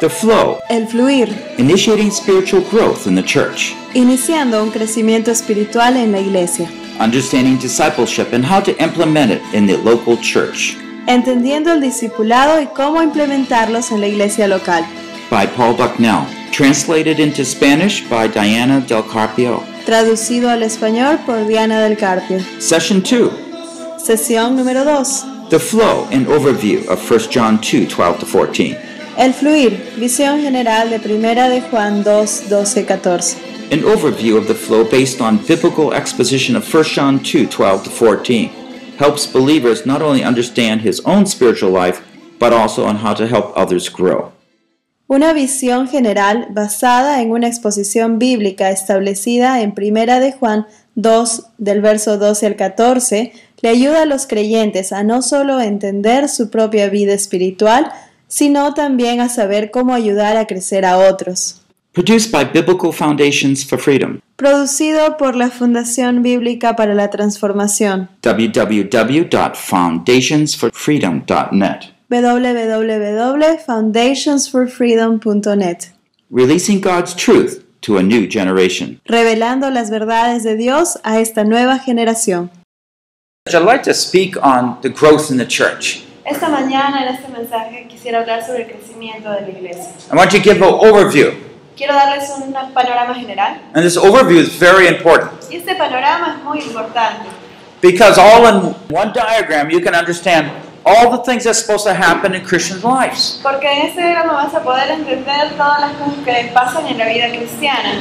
The flow, El fluir, initiating spiritual growth in the church, iniciando un crecimiento espiritual en la iglesia, understanding discipleship and how to implement it in the local church. entendiendo el discipulado y cómo implementarlos en la iglesia local. By Paul Bucknell, translated into Spanish by Diana Del Carpio. Traducido al español por Diana del Carpio. Session 2 Sesión número 2. The flow and overview of 1 John 2 12 to 14. El fluir, visión general de Primera de Juan 2, 12, 14. An overview of the flow based on biblical exposition of 1 John 2 12 to 14 helps believers not only understand his own spiritual life, but also on how to help others grow. Una visión general basada en una exposición bíblica establecida en Primera de Juan 2 del verso 12 al 14 le ayuda a los creyentes a no solo entender su propia vida espiritual, sino también a saber cómo ayudar a crecer a otros. Produced by Biblical Foundations for Freedom. Producido por la Fundación Bíblica para la Transformación www.foundationsforfreedom.net. www.foundationsforfreedom.net Releasing God's truth to a new generation. Revelando las verdades de Dios a esta nueva generación. I'd like to speak on the growth in the church. Esta mañana en este mensaje quisiera hablar sobre el crecimiento de la iglesia. I want to give an overview. Quiero darles un panorama general And this overview is very important y este panorama es muy importante because all in one diagram you can understand all the things that's supposed to happen in Christians' lives. porque en este diagrama vas a poder entender todas las cosas que pasan en la vida cristiana.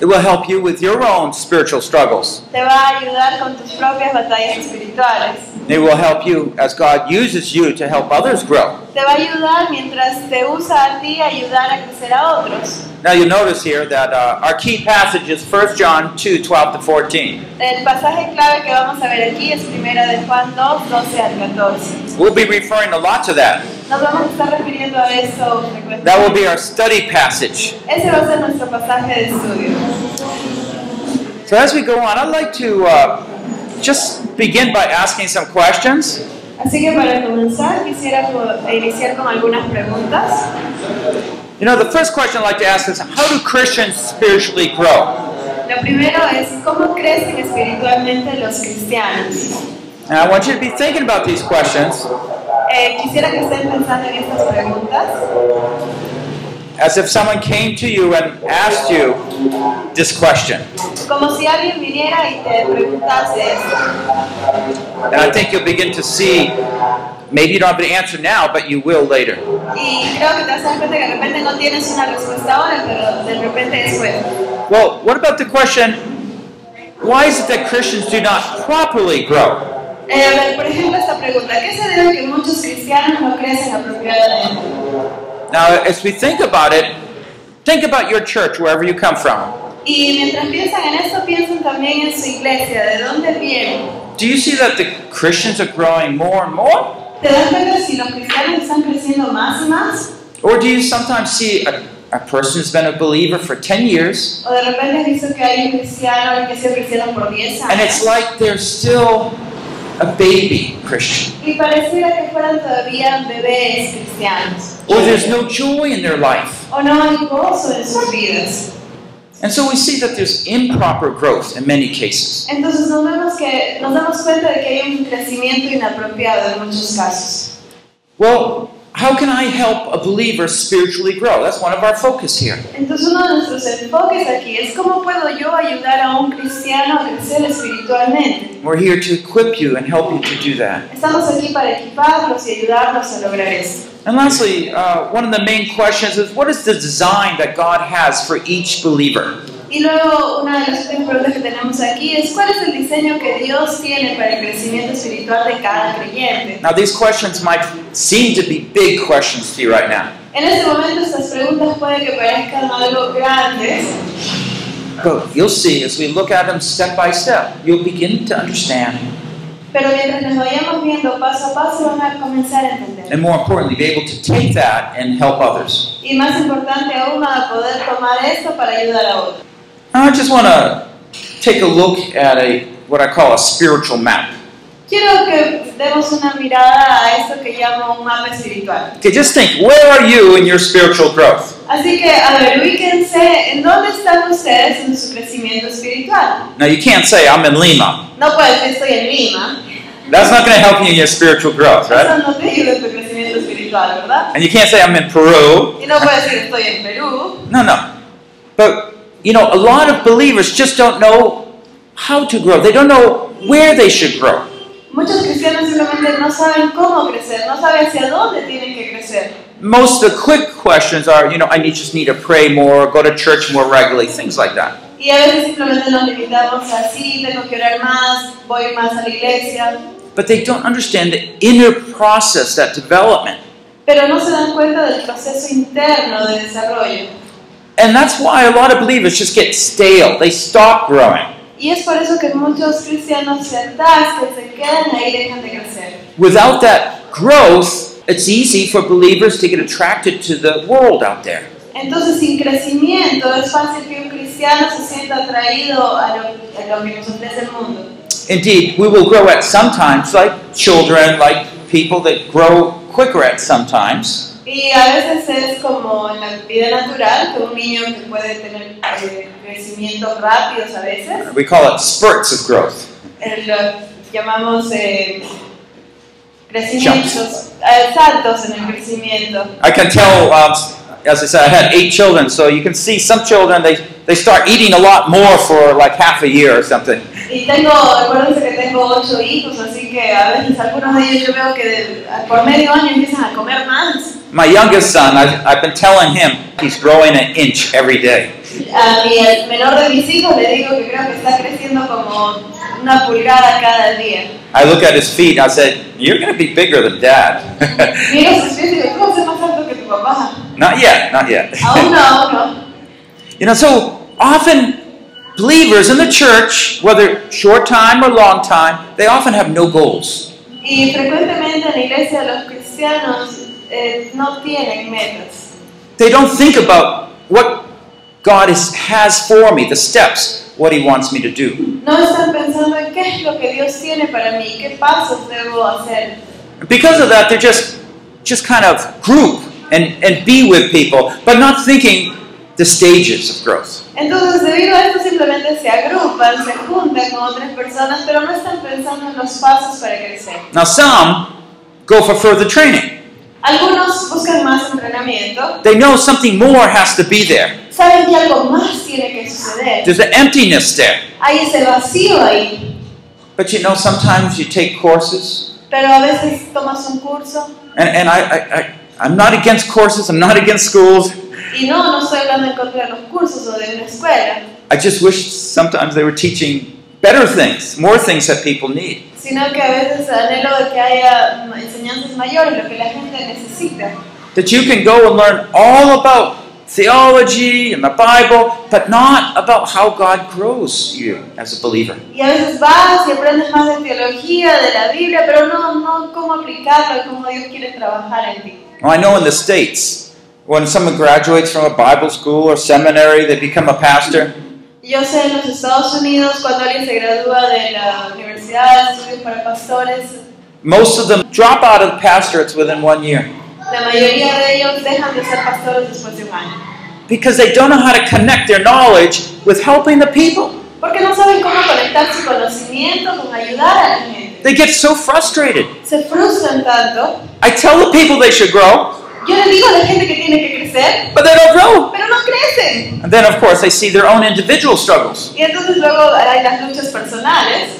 It will help you with your own spiritual struggles. Te va a ayudar con tus propias batallas espirituales. It will help you as God uses you to help others grow. Te va a ayudar mientras te usa a ti a ayudar a crecer a otros. Now you'll notice here that uh, our key passage is 1 John 2, 12 to 14. El pasaje clave que vamos a ver aquí es primera de Juan 2, 12 al 14. We'll be referring a lot to that. Nos vamos a estar refiriendo a eso frecuentemente. That will be our study passage. Ese va a ser nuestro pasaje de estudio. So as we go on, I'd like to uh, just begin by asking some questions. Así que para comenzar quisiera iniciar con algunas preguntas. You know, the first question I'd like to ask is how do Christians spiritually grow? Lo primero es cómo crecen espiritualmente los cristianos. And I want you to be thinking about these questions Eh, quisiera que estén pensando en estas preguntas as if someone came to you and asked you this question. como si alguien viniera y te preguntase. And I think you'll begin to see, maybe you don't have the answer now, but you will later. Y creo que te vas a dar cuenta que de repente no tienes una respuesta ahora, pero de repente después. Well, what about the question, why is it that Christians do not properly grow? Eh, por ejemplo, esta pregunta. ¿Qué se debe que muchos cristianos no crecen apropiadamente? Now, as we think about it, think about your church, wherever you come from. Y mientras piensan en esto, piensan también en su iglesia, de dónde vienen. Do you see that the Christians are growing more and more? ¿Te das cuenta si los cristianos están creciendo más y más? Or do you sometimes see a, a person who's been a believer for 10 years ¿O de repente has visto que hay un cristiano que ha sido cristiano por 10 and it's like they're still a baby Christian? Y pareciera que fueran todavía bebés cristianos. Or there's no joy in their life. O no hay gozo en sus vidas. And so we see that there's improper growth in many cases. Entonces nos, vemos que, nos damos cuenta de que hay un crecimiento inapropiado en muchos casos. Well, how can I help a believer spiritually grow? That's one of our focus here. Entonces uno de nuestros enfoques aquí es cómo puedo yo ayudar a un cristiano a crecer espiritualmente. We're here to equip you and help you to do that. Estamos aquí para equiparlos y ayudarlos a lograr esto. And lastly, uh, one of the main questions is what is the design that God has for each believer? Y luego una de las últimas preguntas que tenemos aquí es ¿cuál es el diseño que Dios tiene para el crecimiento espiritual de cada creyente? Now, these questions might seem to be big questions to you right now, En este momento estas preguntas pueden que parezcan algo grandes, but you'll see as we look at them step by step, you'll begin to understand, pero mientras nos vayamos viendo paso a paso van a comenzar a entender. and more importantly, be able to take that and help others. Y más importante aún a poder tomar esto para ayudar a otros. I just want to take a look at a what I call a spiritual map. Quiero que demos una mirada a esto que llamo un mapa espiritual. Okay, just think, where are you in your spiritual growth? Así que, a ver, ubíquense en dónde están ustedes en su crecimiento espiritual. Now, you can't say, I'm in Lima. No puedes decir estoy en Lima. That's not going to help you in your spiritual growth, right? Eso no te ayuda en tu crecimiento espiritual, ¿verdad? And you can't say, I'm in Peru. Y no puedes decir estoy en Perú. No, no. But, you know, a lot of believers just don't know how to grow. They don't know where they should grow. Muchos cristianos simplemente no saben cómo crecer, no saben hacia dónde tienen que crecer. Most of the quick questions are, you know, I need, just need to pray more, go to church more regularly, things like that. Y a veces simplemente nos limitamos a sí, tengo que orar más, voy más a la iglesia. But they don't understand the inner process, that development. Pero no se dan cuenta del proceso interno de desarrollo. And that's why a lot of believers just get stale. They stop growing. Y es por eso que muchos cristianos se atascan, se quedan ahí y dejan de crecer. Without that growth, it's easy for believers to get attracted to the world out there. Entonces, sin crecimiento, es fácil que un cristiano se sienta atraído a lo, a lo que nos ofrece el mundo. Indeed, we will grow at sometimes, like children, like people that grow quicker at sometimes. Y a veces es como en la vida natural, que un niño que puede tener eh, crecimientos rápidos a veces, We call it spurts of growth. eh, lo llamamos eh, crecimientos, eh, saltos en el crecimiento. I can tell, um, as I said, I had eight children, so you can see some children, they, they start eating a lot more for like half a year or something. Y tengo, que tengo ocho hijos, así que a veces algunos de ellos yo veo que de- por medio año empiezan a comer más. My youngest son, I've, I've been telling him he's growing an inch every day. A mi el menor de mis hijos le digo que creo que está creciendo como una pulgada cada día. I look at his feet, I said, You're going to be bigger than dad. Miro sus pies y digo, ¿tú vas a ser más alto que tu papá? not yet, not yet. No, no. you know, so often believers in the church, whether short time or long time, they often have no goals. Y frecuentemente en la iglesia los cristianos eh, no tienen metas. They don't think about what God is, has for me, the steps, what He wants me to do. No están pensando en qué es lo que Dios tiene para mí, qué pasos debo hacer. Because of that, they're just, just kind of group and, and be with people, but not thinking the stages of growth. Entonces, debido a esto, simplemente se agrupan, se juntan con otras personas, pero no están pensando en los pasos para crecer. Now, some go for further training. Algunos buscan más entrenamiento, They know something more has to be there. saben que algo más tiene que suceder. There's an emptiness there. Hay ese vacío ahí, But you know, sometimes you take courses, pero a veces tomas un curso and, and I, I, I, I'm not against courses, I'm not against schools. Y no, no estoy hablando en contra de los cursos o de una escuela, I just wish sometimes they were teaching better things, more things that people need. sino que a veces anhelo de que haya enseñanzas mayores, lo que la gente necesita. That you can go and learn all about theology and the Bible, but not about how God grows you as a believer. Y a veces vas y aprendes más de teología, de la Biblia, pero no, no cómo aplicarlo, cómo Dios quiere trabajar en ti. Well, I know in the States, when someone graduates from a Bible school or seminary, they become a pastor. Yo sé en los Estados Unidos, cuando alguien se gradúa de la Universidad Estudios para Pastores, Most of them drop out of pastorates within one year la mayoría de ellos dejan de ser pastores después de un año. because they don't know how to connect their knowledge with helping the people. Porque no saben cómo conectar su conocimiento con ayudar a la gente. They get so frustrated. Se frustran tanto. I tell the people they should grow, Yo le digo a la gente que tiene que crecer, but they don't grow. pero no crecen. And then, of course, they see their own individual struggles. Y entonces luego hay las luchas personales.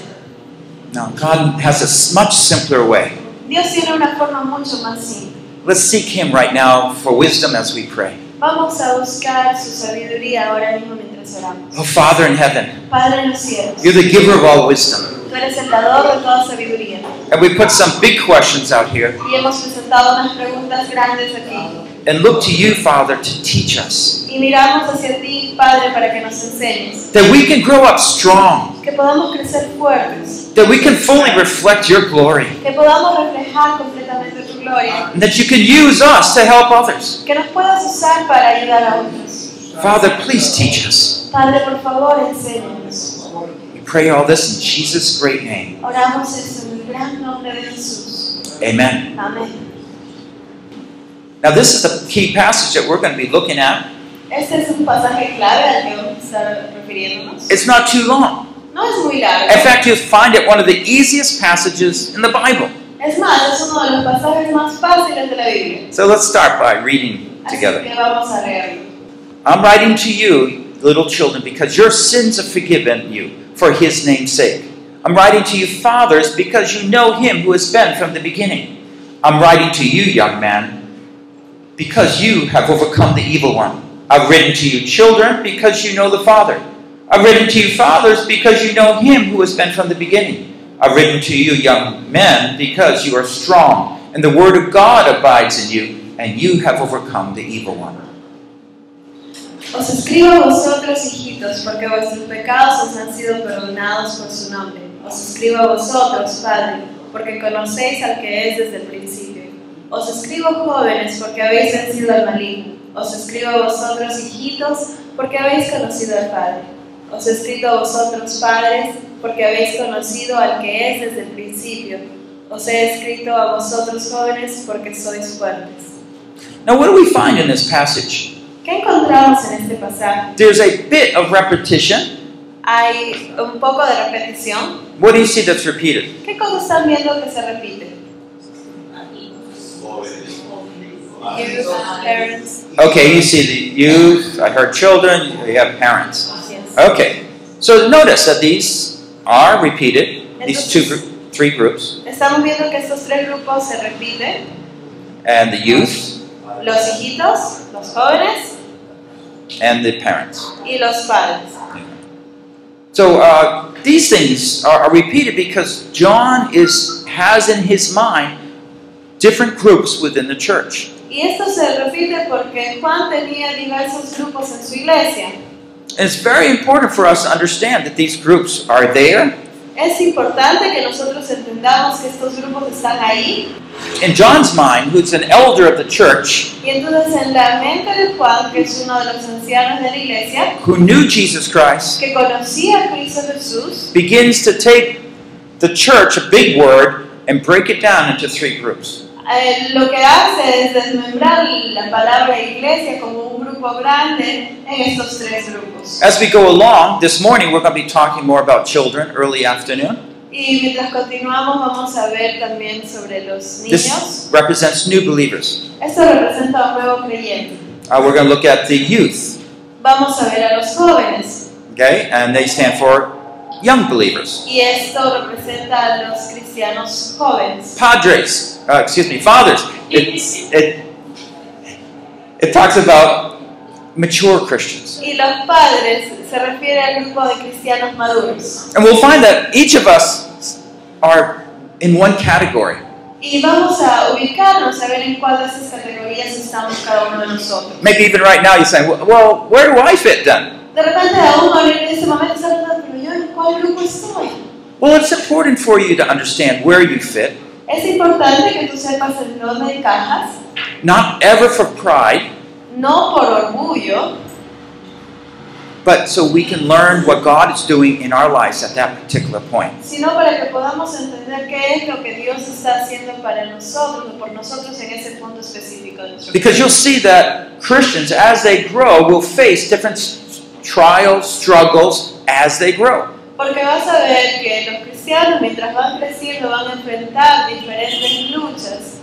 Now, God has a much simpler way. Dios tiene una forma mucho más simple. Let's seek Him right now for wisdom as we pray. Vamos a buscar su sabiduría ahora mismo mientras oramos. Oh, Father in heaven, Padre en los cielos, you're the giver of all wisdom. Tú eres el dador de toda sabiduría. And we put some big questions out here Y hemos presentado unas preguntas grandes aquí. and look to you, Father, to teach us. Y miramos hacia ti, Padre, para que nos enseñes. That we can grow up strong, Que podamos crecer fuertes. that we can fully reflect your glory, Que podamos reflejar completamente tu gloria. and that you can use us to help others. Que nos puedas usar para ayudar a otros. Father, please teach us. Padre, por favor, enséñanos. Pray all this in Jesus' great name. Oramos esto en el gran nombre de Jesús. Amen. Amén. Now, this is the key passage that we're going to be looking at. Este es un pasaje clave al que vamos a estar refiriéndonos. It's not too long. No es muy largo. In fact, you'll find it one of the easiest passages in the Bible. Es más, es uno de los pasajes más fáciles de la Biblia. So let's start by reading Así together. que vamos a leerlo. I'm writing to you, little children, because your sins are forgiven you for his name's sake. I'm writing to you, fathers, because you know him who has been from the beginning. I'm writing to you, young man, because you have overcome the evil one. I've written to you, children, because you know the Father. I've written to you, fathers, because you know him who has been from the beginning. I've written to you, young men, because you are strong, and the word of God abides in you, and you have overcome the evil one. Os escribo a vosotros, hijitos, porque vuestros pecados os han sido perdonados por su nombre. Os escribo a vosotros, Padre, porque conocéis al que es desde el principio. Os escribo, jóvenes, porque habéis vencido al maligno. Os escribo a vosotros, hijitos, porque habéis conocido al Padre. Os he escrito a vosotros, padres, porque habéis conocido al que es desde el principio. Os he escrito a vosotros, jóvenes, porque sois fuertes. Now, what do we find in this passage? ¿Qué encontramos en este pasaje? There's a bit of repetition. Hay un poco de repetición. What do you see that's repeated? ¿Qué cosas están viendo que se repite? Youth, parents, Okay, you see the youth, I heard children, you have parents. Okay, so notice that these are repeated, these two, three groups, Estamos viendo que estos tres grupos se repiten. and the youth Los hijitos, los jóvenes and the parents. y los padres. So uh, these things are, are repeated because John is has in his mind different groups within the church. Y esto se repite porque Juan tenía diversos grupos en su iglesia. And it's very important for us to understand that these groups are there. Es importante que nosotros entendamos que estos grupos están ahí. In John's mind, who's an elder of the church, Y entonces en la mente de Juan, que es uno de los ancianos de la iglesia, who knew Jesus Christ, que conocía a Cristo Jesús, begins to take the church, a big word, and break it down into three groups. Eh, lo que hace es desmembrar la palabra iglesia como un grupo grande en estos tres grupos. As we go along, this morning we're going to be talking more about children, early afternoon. Y mientras continuamos vamos a ver también sobre los niños. This represents new believers. Esto representa a un nuevo creyente. Uh, we're going to look at the youth, Vamos a ver a los jóvenes. okay, and they stand for young believers. Y esto representa a los cristianos jóvenes. Padres, uh, excuse me, fathers. It, it, it talks about mature Christians. Y los padres se refiere al grupo de cristianos maduros. And we'll find that each of us are in one category. Y vamos a ubicarnos a ver en cuál de esas categorías estamos cada uno de nosotros. Maybe even right now you're saying, well, where do I fit then? De repente a uno en ese momento está preguntando, pero yo en cuál grupo estoy. Well, it's important for you to understand where you fit, Es importante que tú sepas en dónde encajas, not ever for pride, no por orgullo, but so we can learn what God is doing in our lives at that particular point. sino para que podamos entender qué es lo que Dios está haciendo para nosotros por nosotros en ese punto específico de nuestro Because you'll see that Christians, as they grow, will face different trials, struggles as they grow. Porque vas a ver que los cristianos mientras van creciendo van a enfrentar diferentes luchas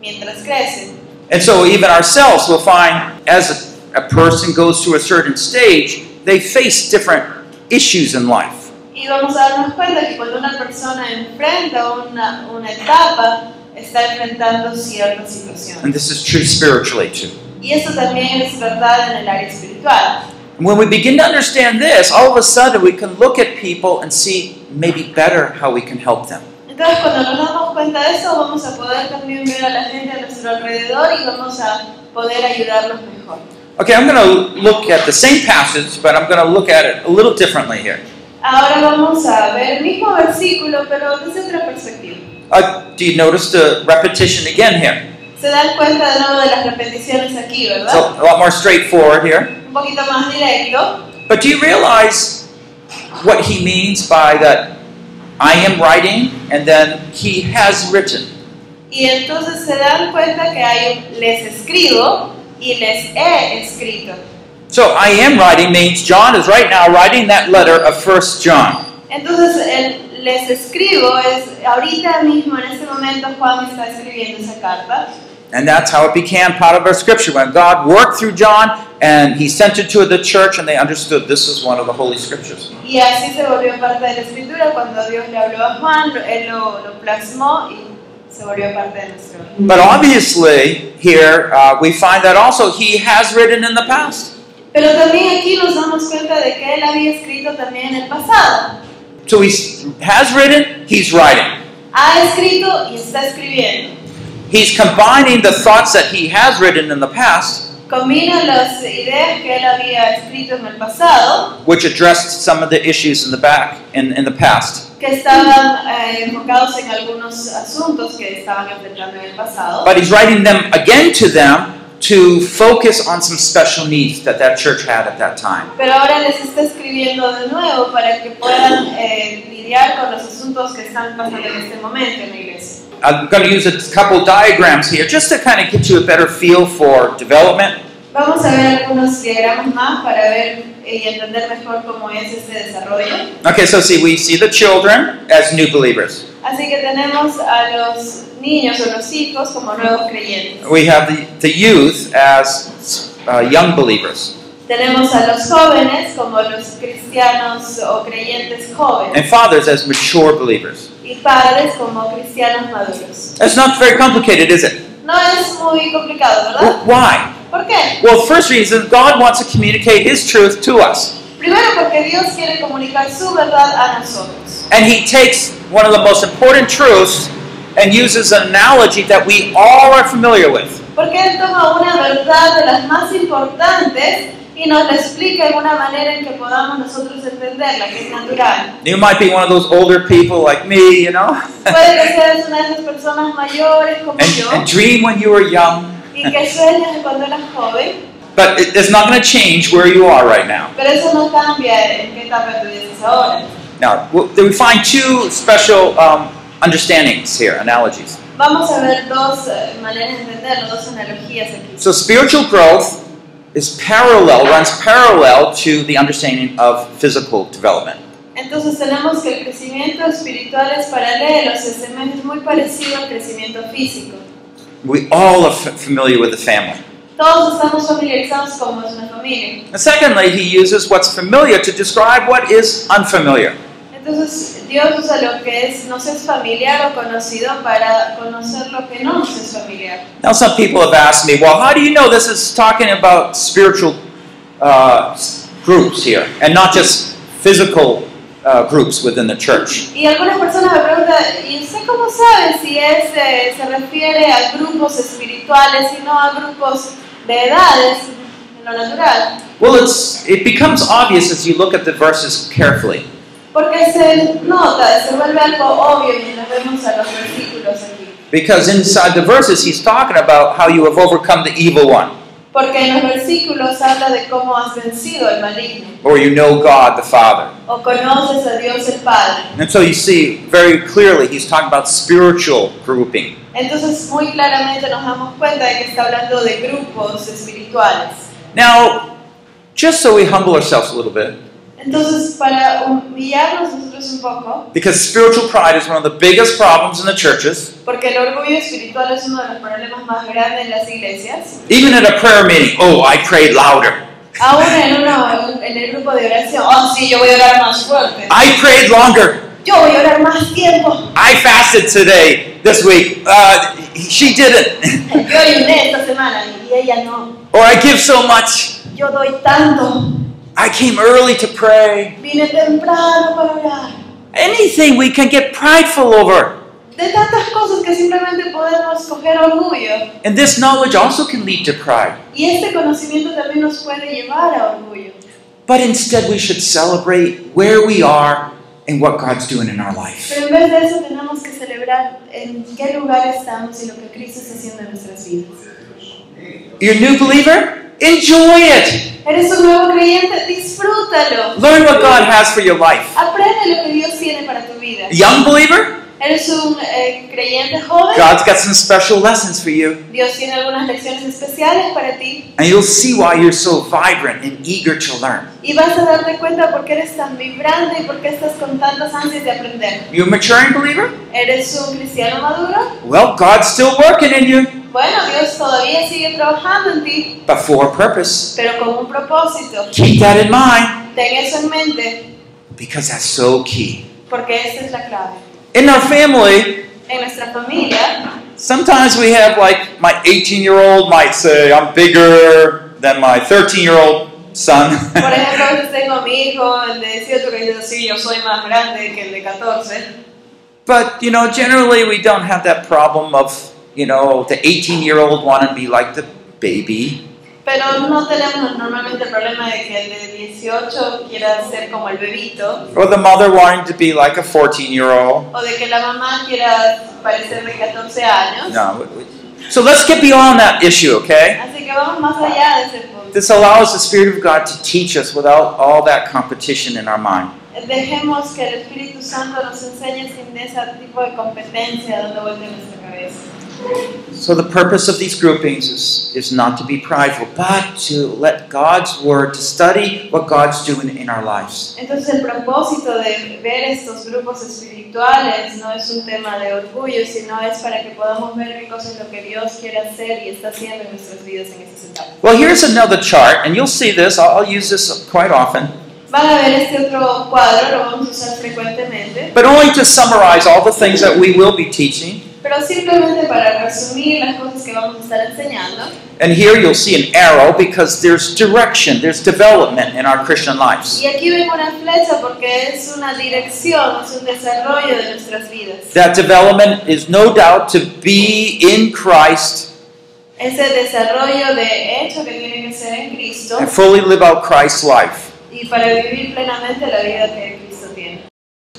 mientras crecen. And so, even ourselves will find as a, a person goes through a certain stage, they face different issues in life. Y vamos a darnos cuenta que cuando una persona enfrenta una, una etapa, está enfrentando ciertas situaciones. And this is true spiritually too. Y eso también es verdad en el área espiritual. And when we begin to understand this, all of a sudden we can look at people and see maybe better how we can help them. Entonces cuando nos damos cuenta de eso, vamos a poder también ver a la gente a nuestro alrededor y vamos a poder ayudarlos mejor. Okay, I'm going to look at the same passage, but I'm going to look at it a little differently here. Ahora vamos a ver el mismo versículo, pero desde otra perspectiva. Uh, do you notice the repetition again here? Se dan cuenta de nuevo de las repeticiones aquí, ¿verdad? a, a lot more straightforward here. Un poquito más directo. But do you realize what he means by that I am writing and then he has written. Y entonces se dan cuenta que hay un les escribo y les he escrito. So I am writing means John is right now writing that letter of First John. Entonces el les escribo es ahorita mismo en este momento Juan está escribiendo esa carta And that's how it became part of our scripture when God worked through John and he sent it to the church and they understood this is one of the holy scriptures. y así se volvió parte de la escritura cuando Dios le habló a Juan, él lo, lo plasmó y se volvió parte de nuestro. But obviously, here uh, we find that also he has written in the past. Pero también aquí nos damos cuenta de que él había escrito también en el pasado. So he has written, he's writing. Ha escrito y está escribiendo. He's combining the thoughts that he has written in the past, las ideas que él había en el pasado, which addressed some of the issues in the back, in, in the past. que estaban eh, en asuntos que en el pasado. But he's writing them again to them to focus on some special needs that that church had at that time. Pero ahora les está escribiendo de nuevo para que puedan eh, lidiar con los asuntos que están pasando en este momento en la iglesia. I'm going to use a couple diagrams here just to kind of get you a better feel for development. Vamos a ver algunos diagramas más para ver y entender mejor cómo es este desarrollo. Okay, so see, we see the children as new believers. Así que tenemos a los niños o los hijos como nuevos creyentes. We have the, the youth as uh, young believers. Tenemos a los jóvenes como los cristianos o creyentes jóvenes And fathers as mature believers. y padres como cristianos maduros. That's not very complicated, is it? No es muy complicado, ¿verdad? Well, why? ¿Por qué? Well, first reason, God wants to communicate His truth to us. Primero porque Dios quiere comunicar su verdad a nosotros. And He takes one of the most important truths and uses an analogy that we all are familiar with. Porque Él toma una verdad de las más importantes y nos la explica en una manera en que podamos nosotros entenderla, que es natural. You might be one of those older people like me, you know, Puede que seas una de esas personas mayores como and, yo and dream when you were young. y que sueñas cuando eras joven, But it- it's not going to change where you are right now. pero eso no cambia en qué etapa tu estás ahora. Now, we find two special um, understandings here, analogies. Vamos a ver dos eh, maneras de entenderlo, dos analogías aquí. So, spiritual growth is parallel, runs parallel to the understanding of physical development. Entonces tenemos que el crecimiento espiritual es paralelo, es muy parecido al crecimiento físico. We all are familiar with the family. Todos estamos familiarizados como es una familia. And secondly, he uses what's familiar to describe what is unfamiliar. Entonces Dios usa lo que es, nos es familiar o conocido para conocer lo que no nos es familiar. Now, some people have asked me, well, how do you know this is talking about spiritual uh, groups here and not just physical uh, groups within the church? Y algunas personas me preguntan, ¿y usted cómo sabe si es, eh, se refiere a grupos espirituales y no a grupos de edades en lo natural? Well, it's, it becomes obvious as you look at the verses carefully. Porque se nota, se vuelve algo obvio mientras vemos a los versículos aquí. Because inside the verses, he's talking about how you have overcome the evil one, Porque en los versículos habla de cómo has vencido al maligno, or you know God the Father. o conoces a Dios el Padre. And so you see very clearly, he's talking about spiritual grouping. Entonces muy claramente nos damos cuenta de que está hablando de grupos espirituales. Now, just so we humble ourselves a little bit, Entonces para humillarnos nosotros un poco, because spiritual pride is one of the biggest problems in the churches, porque el orgullo espiritual es uno de los problemas más grandes en las iglesias, even at a prayer meeting, oh, I prayed louder. aún en, uno, en el grupo de oración, oh sí, yo voy a orar más fuerte, I prayed longer. yo voy a orar más tiempo, I fasted today, this week. Uh, she didn't. yo ayuné esta semana y ella no, or I give so much. yo doy tanto, I came early to pray. vine temprano para orar. Anything we can get prideful over. De tantas cosas que simplemente podemos coger orgullo. And this knowledge also can lead to pride. Y este conocimiento también nos puede llevar a orgullo. But instead, we should celebrate where we are and what God's doing in our life. Pero en vez de eso tenemos que celebrar en qué lugar estamos y lo que Cristo está haciendo en nuestras vidas. You're a new believer? Enjoy it. Eres un nuevo creyente, disfrútalo. Learn what God has for your life. Aprende lo que Dios tiene para tu vida. Young believer, Eres un eh, creyente joven. God's got some special lessons for you. Dios tiene algunas lecciones especiales para ti. And you'll see why you're so vibrant and eager to learn. Y vas a darte cuenta por qué eres tan vibrante y por qué estás con tantas ansias de aprender. You a maturing believer? ¿Eres un cristiano maduro? Well, God's still working in you, Bueno, Dios todavía sigue trabajando en ti, but for a purpose. pero con un propósito. Keep that in mind Ten eso en mente, because that's so key. porque esta es la clave. In our family, En nuestra familia, sometimes we have like my 18 year old might say, I'm bigger than my 13 year old son. por ejemplo, a veces tengo a mi hijo, el de 18, que dice así, yo soy más grande que el de 14. but, you know, generally we don't have that problem of, you know, the 18 year old want to be like the baby. Pero no tenemos normalmente el problema de que el de 18 quiera ser como el bebito, Or the mother wanting to be like a 14 year old. o de que la mamá quiera parecer de 14 años. No. So let's get beyond that issue, okay? Así que vamos más allá de ese punto. This allows the Spirit of God to teach us without all that competition in our mind. Dejemos que el Espíritu Santo nos enseñe sin ese tipo de competencia dando vuelta en nuestra cabeza. So the purpose of these groupings is, is not to be prideful, but to let God's Word, to study what God's doing in our lives. Entonces el propósito de ver estos grupos espirituales no es un tema de orgullo, sino es para que podamos ver qué cosa es lo que Dios quiere hacer y está haciendo en nuestras vidas en etapas. Well, here's another chart, and you'll see this. I'll, I'll use this quite often. Van a ver este otro cuadro, lo vamos a usar frecuentemente, But only to summarize all the things that we will be teaching. Pero simplemente para resumir las cosas que vamos a estar enseñando. And here you'll see an arrow because there's direction, there's development in our Christian lives. Y aquí ven una flecha porque es una dirección, es un desarrollo de nuestras vidas. That development is no doubt to be in Christ Ese desarrollo de hecho que tiene que ser en Cristo and fully live out Christ's life. y para vivir plenamente la vida que Cristo tiene.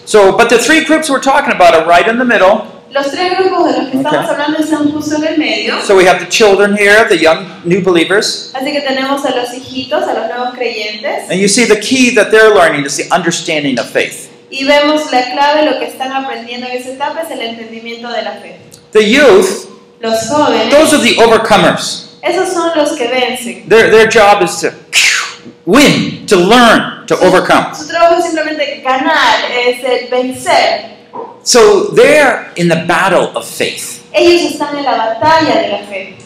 So, but the three groups we're talking about are right in the middle. Los tres grupos de los que estamos hablando están justo en el medio. So we have the children here, the young new believers. Así que tenemos a los hijitos, a los nuevos creyentes, And you see the key that they're learning is the understanding of faith. y vemos la clave, lo que están aprendiendo en esa etapa es el entendimiento de la fe. The youth, Los jóvenes, those are the overcomers. esos son los que vencen. Their, their job is to win, to learn, to overcome. Su trabajo es simplemente ganar, es el vencer. So they're in the battle of faith. Ellos están en la batalla de la fe.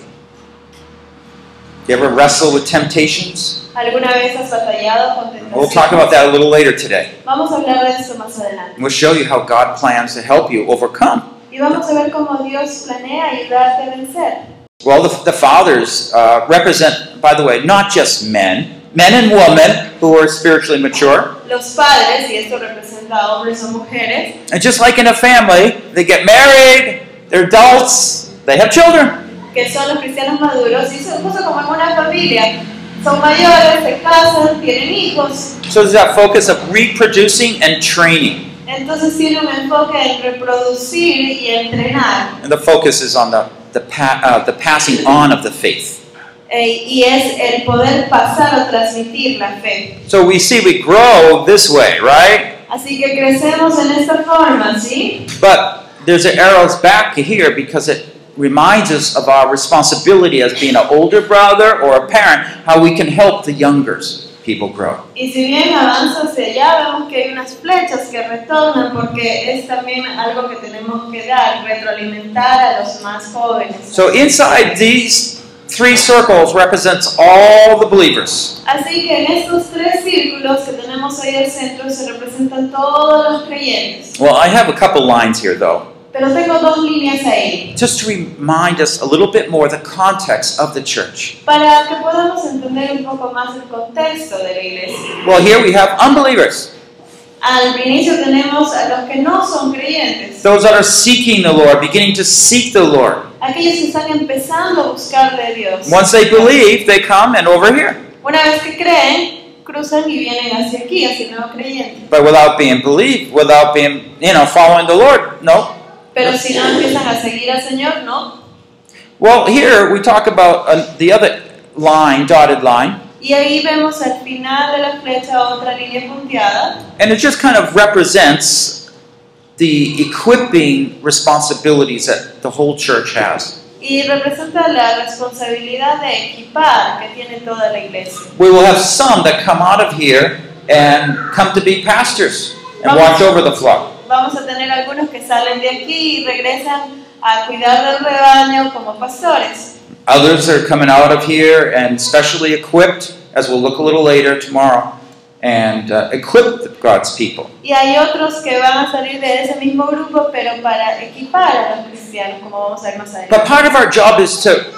You ever wrestle with temptations? ¿Alguna vez has batallado con We'll talk about that a little later today. Vamos a hablar de esto más adelante. We'll show you how God plans to help you overcome. Y vamos a ver cómo Dios planea ayudarte a vencer. Well, the, the fathers uh, represent, by the way, not just men, men and women who are spiritually mature. Los padres, y esto representa hombres o mujeres, And just like in a family, they get married, they're adults, they have children. que son los cristianos maduros, y son justo como en una familia. Son mayores, se casan, tienen hijos. So there's that focus of reproducing and training. Entonces tiene un enfoque en reproducir y entrenar. And the focus is on the, the, pa- uh, the passing on of the faith. Eh, y es el poder pasar o transmitir la fe. So we see we grow this way, right? Así que crecemos en esta forma, ¿sí? But there's an arrows back here because it reminds us of our responsibility as being an older brother or a parent, how we can help the younger people grow. Y si bien avanza hacia allá, vemos que hay unas flechas que retornan porque es también algo que tenemos que dar, retroalimentar a los más jóvenes. So inside these three circles represents all the believers. Así que en estos tres círculos que tenemos ahí al centro se representan todos los creyentes. Well, I have a couple lines here though, Pero tengo dos líneas ahí just to remind us a little bit more the context of the church. para que podamos entender un poco más el contexto de la iglesia. Well, here we have unbelievers, Al inicio tenemos a los que no son creyentes, those that are seeking the Lord, beginning to seek the Lord. Aquellos que están empezando a buscar de Dios. Once they believe, they come and over here. Una vez que creen, cruzan y vienen hacia aquí, hacia el nuevo creyente. But without being believed, without being, you know, following the Lord, no. Pero si no empiezan a seguir al Señor, no. Well, here we talk about uh, the other line, dotted line, Y ahí vemos al final de la flecha otra línea punteada. and it just kind of represents the equipping responsibilities that the whole church has. Y representa la responsabilidad de equipar que tiene toda la iglesia. We will have some that come out of here and come to be pastors and watch over the flock. Vamos a tener algunos que salen de aquí y regresan a cuidar del rebaño como pastores. Others are coming out of here and specially equipped, as we'll look a little later tomorrow, and uh, equip God's people. Y hay otros que van a salir de ese mismo grupo, pero para equipar a los cristianos, como vamos a ver más adelante. But part of our job is to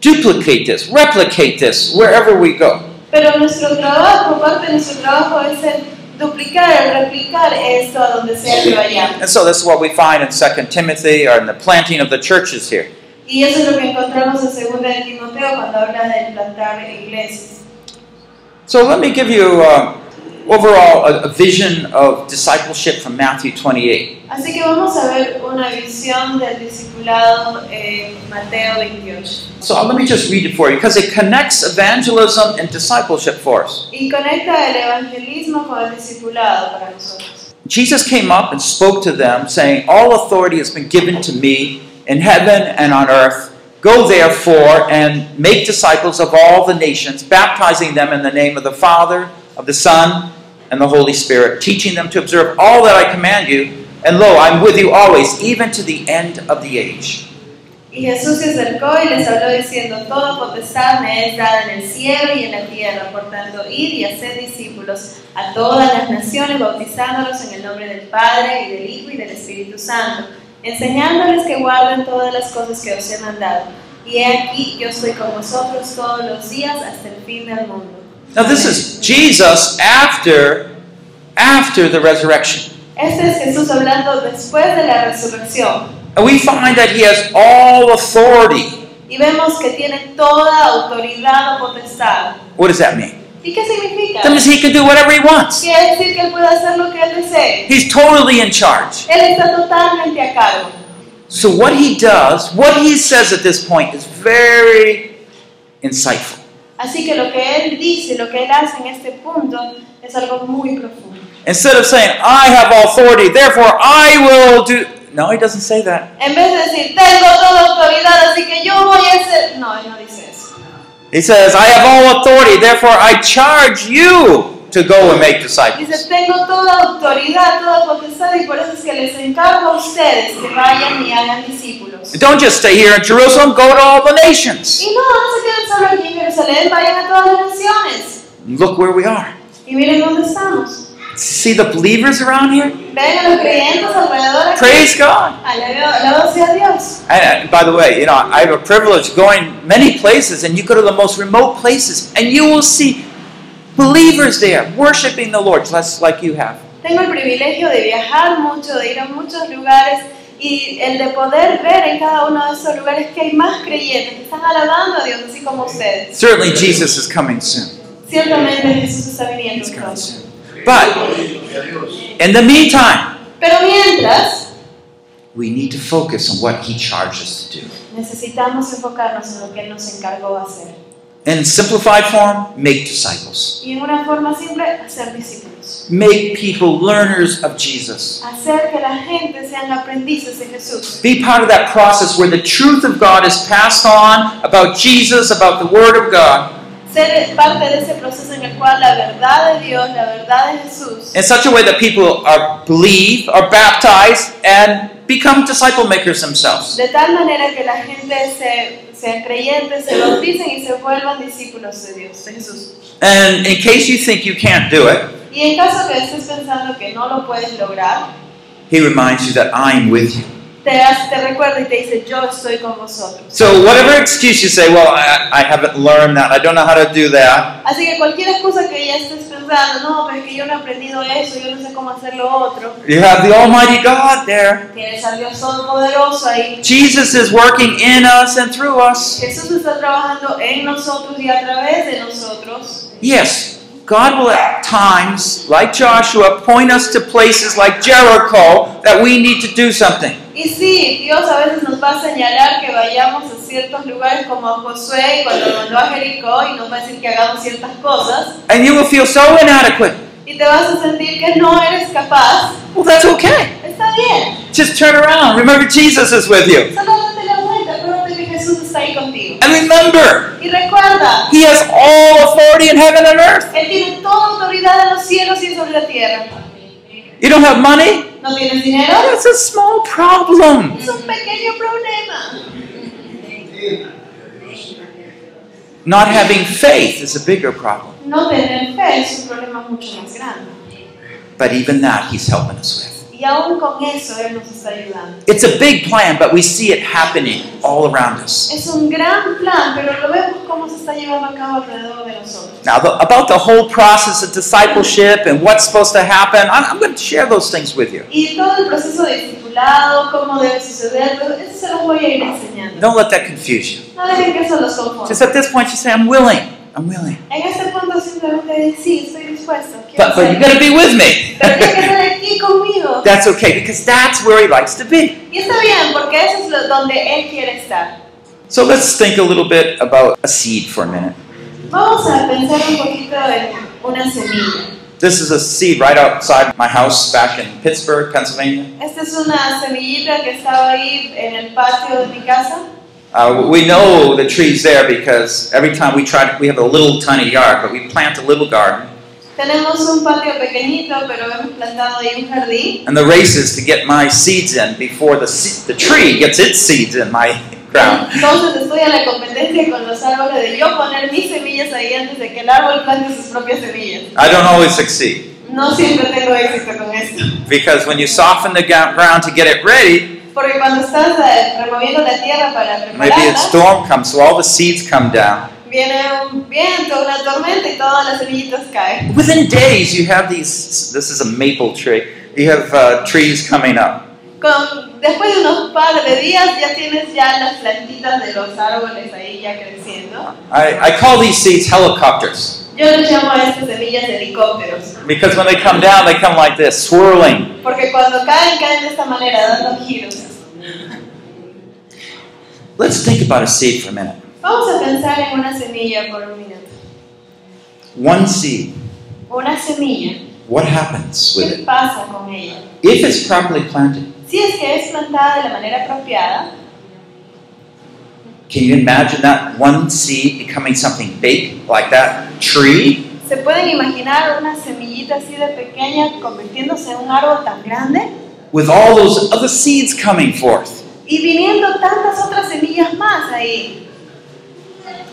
duplicate this, replicate this wherever we go. Pero nuestro trabajo, parte de nuestro trabajo es el duplicar, replicar esto a donde sea que vayamos. And so this is what we find in 2 Timothy or in the planting of the churches here. Y eso es lo que encontramos en 2 de Timoteo cuando habla de plantar iglesias. So let me give you uh, overall a, a vision of discipleship from Matthew 28. Así que vamos a ver una visión del discipulado en Mateo 28. So let me just read it for you because it connects evangelism and discipleship for us. Y conecta el evangelismo con el discipulado para nosotros. Jesus came up and spoke to them, saying, All authority has been given to me in heaven and on earth. Go therefore and make disciples of all the nations, baptizing them in the name of the Father, of the Son, and the Holy Spirit, teaching them to observe all that I command you. And lo, I'm with you always, even to the end of the age. Y Jesús se acercó y les habló diciendo, Toda potestad me es dada en el cielo y en la tierra, por tanto, id y haced discípulos a todas las naciones, bautizándolos en el nombre del Padre, y del Hijo, y del Espíritu Santo, enseñándoles que guarden todas las cosas que os he mandado. Y he aquí, yo estoy con vosotros todos los días hasta el fin del mundo. Now, this is Jesus after, after the resurrection. Este es Jesús hablando después de la resurrección. And we find that he has all authority. Y vemos que tiene toda autoridad o potestad. What does that mean? ¿Y qué significa? That means he can do whatever he wants. Quiere decir que él puede hacer lo que él desee. He's totally in charge. Él está totalmente a cargo. So what he does, what he says at this point is very insightful. Así que lo que él dice, lo que él hace en este punto es algo muy profundo. Instead of saying, I have authority, therefore I will do. No, he doesn't say that. En vez de decir, tengo toda autoridad, así que yo voy a hacer... No, él no dice eso. He says, I have all authority, therefore I charge you to go and make disciples. Dice, tengo toda autoridad, toda potestad y por eso es que les encargo a ustedes que vayan y hagan discípulos. Don't just stay here in Jerusalem, go to all the nations. Y no, no se queden solo aquí en Jerusalén, vayan a todas las naciones. Look where we are. Y miren dónde estamos. See the believers around here? Ven a los creyentes alrededor aquí. Praise God. Alabado sea Dios. And by the way, you know, I have a privilege going many places, and you go to the most remote places, and you will see believers there worshiping the Lord, just like you have. Tengo el privilegio de viajar mucho, de ir a muchos lugares y el de poder ver en cada uno de esos lugares que hay más creyentes que están alabando a Dios, así como ustedes. Certainly, Jesus is coming soon. Ciertamente Jesús está viniendo coming pronto. But in the meantime, Pero mientras, we need to focus on what He charged us to do. necesitamos enfocarnos en lo que Él nos encargó hacer. In simplified form, make disciples. Y en una forma simple, hacer discípulos. Make people learners of Jesus. Hacer que la gente sean aprendices de Jesús. Be part of that process where the truth of God is passed on about Jesus, about the Word of God, Ser parte de ese proceso en el cual la verdad de Dios, la verdad de Jesús, in such a way that people are believe, are baptized, and become disciple makers themselves. De tal manera que la gente se, sean creyentes, se bauticen y se vuelvan discípulos de Dios, de Jesús. And in case you think you can't do it, Y en caso que estés pensando que no lo puedes lograr, he reminds you that I am with you. Te, hace- te recuerda y te dice, yo estoy con vosotros. So whatever excuse you say, well, I, I haven't learned that, I don't know how to do that, Así que cualquier excusa que ya estés pensando, no, pero es que yo no he aprendido eso, yo no sé cómo hacer lo otro, you have the Almighty God there. tienes al Dios Todopoderoso ahí. Jesus is working in us and through us. Jesús está trabajando en nosotros y a través de nosotros. Yes, God will at times, like Joshua, point us to places like Jericho that we need to do something. Y sí, Dios a veces nos va a señalar que vayamos a ciertos lugares como a Josué cuando mandó a Jericó y nos va a decir que hagamos ciertas cosas And you will feel so inadequate. y te vas a sentir que no eres capaz. Well, that's okay. Está bien, Just turn around. Remember, Jesus is with you. solo ahí contigo. And remember, Y recuerda, He has all authority in heaven and earth. Él tiene toda autoridad en los cielos y sobre la tierra. You don't have money? ¿No tienes dinero? That's a small problem. Es un pequeño problema. Not having faith is a bigger problem. No tener fe es un problema mucho más grande. But even that, He's helping us with. Y aún con eso Él nos está ayudando. It's a big plan, but we see it happening all around us. Es un gran plan, pero lo vemos cómo se está llevando a cabo alrededor de nosotros. Now, the, about the whole process of discipleship and what's supposed to happen, I'm, I'm going to share those things with you. Y todo el proceso de discipulado, cómo debe suceder, eso se los voy a ir enseñando. Don't let that confuse you. No dejen que eso los confunda. Just at this point, you say, I'm willing. I'm willing. En este punto simplemente decir, sí, estoy dispuesto. But, but you hacerlo. got to be with me. Pero tiene que estar aquí conmigo. That's okay, because that's where He likes to be. Y está bien, porque eso es lo- donde Él quiere estar. So let's think a little bit about a seed for a minute. Vamos a pensar un poquito en una semilla. This is a seed right outside my house back in Pittsburgh, Pennsylvania. Esta es una semillita que estaba ahí en el patio de mi casa. Uh, we know the tree's there because every time we try to, we have a little tiny yard, but we plant a little garden. Tenemos un patio pequeñito, pero hemos plantado ahí un jardín. And the race is to get my seeds in before the, the tree gets its seeds in my ground. Entonces estoy a la competencia con los árboles de yo poner mis semillas ahí antes de que el árbol plante sus propias semillas. I don't always succeed No siempre tengo éxito con esto. because when you soften the ground to get it ready, Porque cuando estás eh, removiendo la tierra para maybe a storm comes, so all the seeds come down. viene un viento, una tormenta y todas las semillitas caen. Within days, you have these. This is a maple tree. You have uh, trees coming up. Con, después de unos par de días ya tienes ya las plantitas de los árboles ahí ya creciendo. I, I call these seeds helicopters Yo les llamo a estas semillas helicópteros. because when they come down, they come like this, swirling. Porque cuando caen, caen de esta manera, dando giros. Let's think about a seed for a minute. Vamos a pensar en una semilla por un minuto. One seed. Una semilla, What happens with ¿qué it? pasa con ella? If it's properly planted, Si es que es plantada de la manera apropiada, can you imagine that one seed becoming something big like that tree? ¿se pueden imaginar una semillita así de pequeña convirtiéndose en un árbol tan grande? With all those other seeds coming forth. Y viniendo tantas otras semillas más ahí.